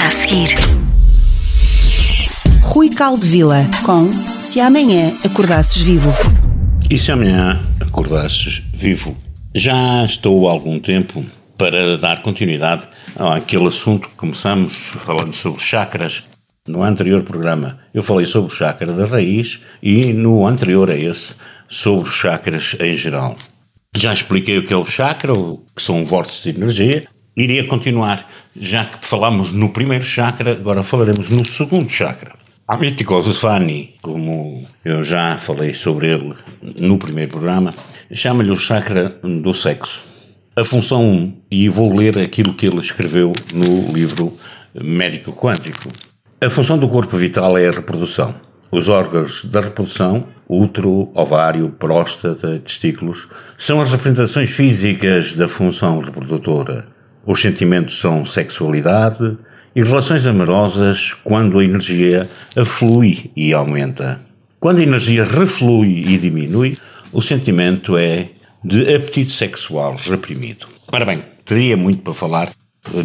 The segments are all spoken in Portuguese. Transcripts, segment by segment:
Já a seguir. Rui Caldevila com Se Amanhã Acordasses Vivo. E se amanhã acordasses vivo? Já estou há algum tempo para dar continuidade àquele assunto que começamos falando sobre chakras. No anterior programa eu falei sobre o chakra da raiz e no anterior a esse sobre os chakras em geral. Já expliquei o que é o chakra, que são vórtices de energia. Iria continuar, já que falámos no primeiro chakra, agora falaremos no segundo chakra. Amítico Zufani, como eu já falei sobre ele no primeiro programa, chama-lhe o chakra do sexo. A função 1, e vou ler aquilo que ele escreveu no livro Médico Quântico. A função do corpo vital é a reprodução. Os órgãos da reprodução, útero, ovário, próstata, testículos, são as representações físicas da função reprodutora. Os sentimentos são sexualidade, e relações amorosas quando a energia aflui e aumenta. Quando a energia reflui e diminui, o sentimento é de apetite sexual reprimido. Ora bem, teria muito para falar.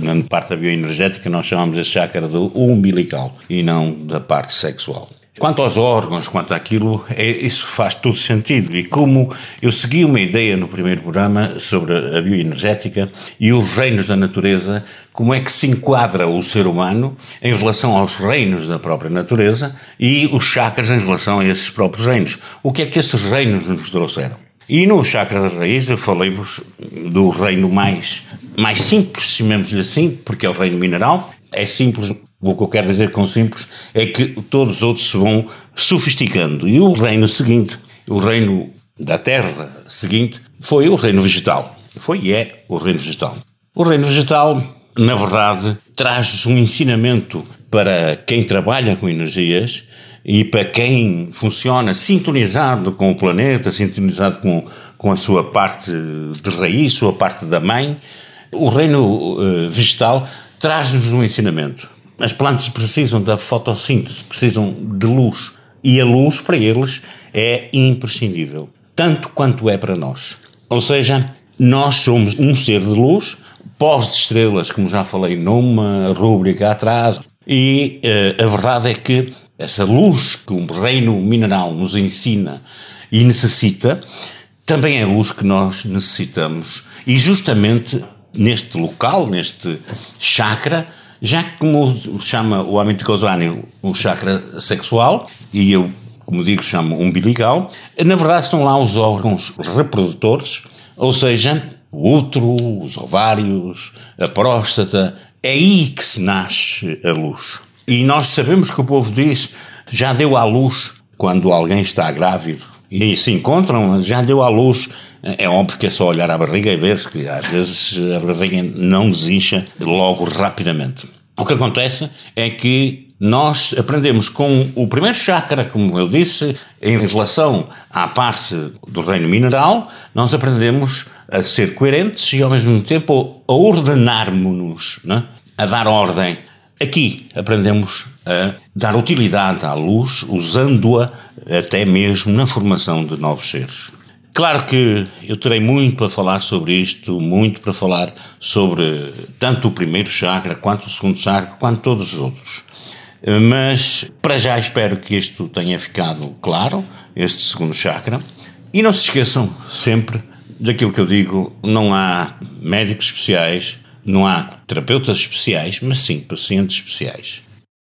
Na parte da bioenergética, nós chamamos esse chácara do umbilical e não da parte sexual. Quanto aos órgãos, quanto àquilo, é, isso faz todo sentido. E como eu segui uma ideia no primeiro programa sobre a bioenergética e os reinos da natureza, como é que se enquadra o ser humano em relação aos reinos da própria natureza e os chakras em relação a esses próprios reinos. O que é que esses reinos nos trouxeram? E no chakra da raiz eu falei-vos do reino mais, mais simples, chamemos-lhe assim, porque é o reino mineral. É simples o que eu quero dizer com simples é que todos os outros se vão sofisticando. E o reino seguinte, o reino da terra seguinte, foi o reino vegetal. Foi e é o reino vegetal. O reino vegetal, na verdade, traz um ensinamento para quem trabalha com energias e para quem funciona sintonizado com o planeta, sintonizado com, com a sua parte de raiz, sua parte da mãe. O reino uh, vegetal traz-nos um ensinamento as plantas precisam da fotossíntese, precisam de luz. E a luz, para eles, é imprescindível. Tanto quanto é para nós. Ou seja, nós somos um ser de luz, pós de estrelas, como já falei numa rúbrica atrás. E uh, a verdade é que essa luz que o reino mineral nos ensina e necessita, também é luz que nós necessitamos. E justamente neste local, neste chakra, já que, como chama o Amit Goswami o chakra sexual, e eu, como digo, chamo umbilical, na verdade estão lá os órgãos reprodutores, ou seja, o útero, os ovários, a próstata, é aí que se nasce a luz. E nós sabemos que o povo diz, já deu à luz quando alguém está grávido, e se encontram, já deu à luz é óbvio que é só olhar à barriga e ver que às vezes a barriga não desincha logo rapidamente. O que acontece é que nós aprendemos com o primeiro chakra, como eu disse, em relação à parte do reino mineral, nós aprendemos a ser coerentes e ao mesmo tempo a ordenarmos-nos, né? a dar ordem. Aqui aprendemos a dar utilidade à luz, usando-a até mesmo na formação de novos seres. Claro que eu terei muito para falar sobre isto, muito para falar sobre tanto o primeiro chakra, quanto o segundo chakra, quanto todos os outros. Mas para já espero que isto tenha ficado claro, este segundo chakra. E não se esqueçam sempre daquilo que eu digo: não há médicos especiais, não há terapeutas especiais, mas sim pacientes especiais.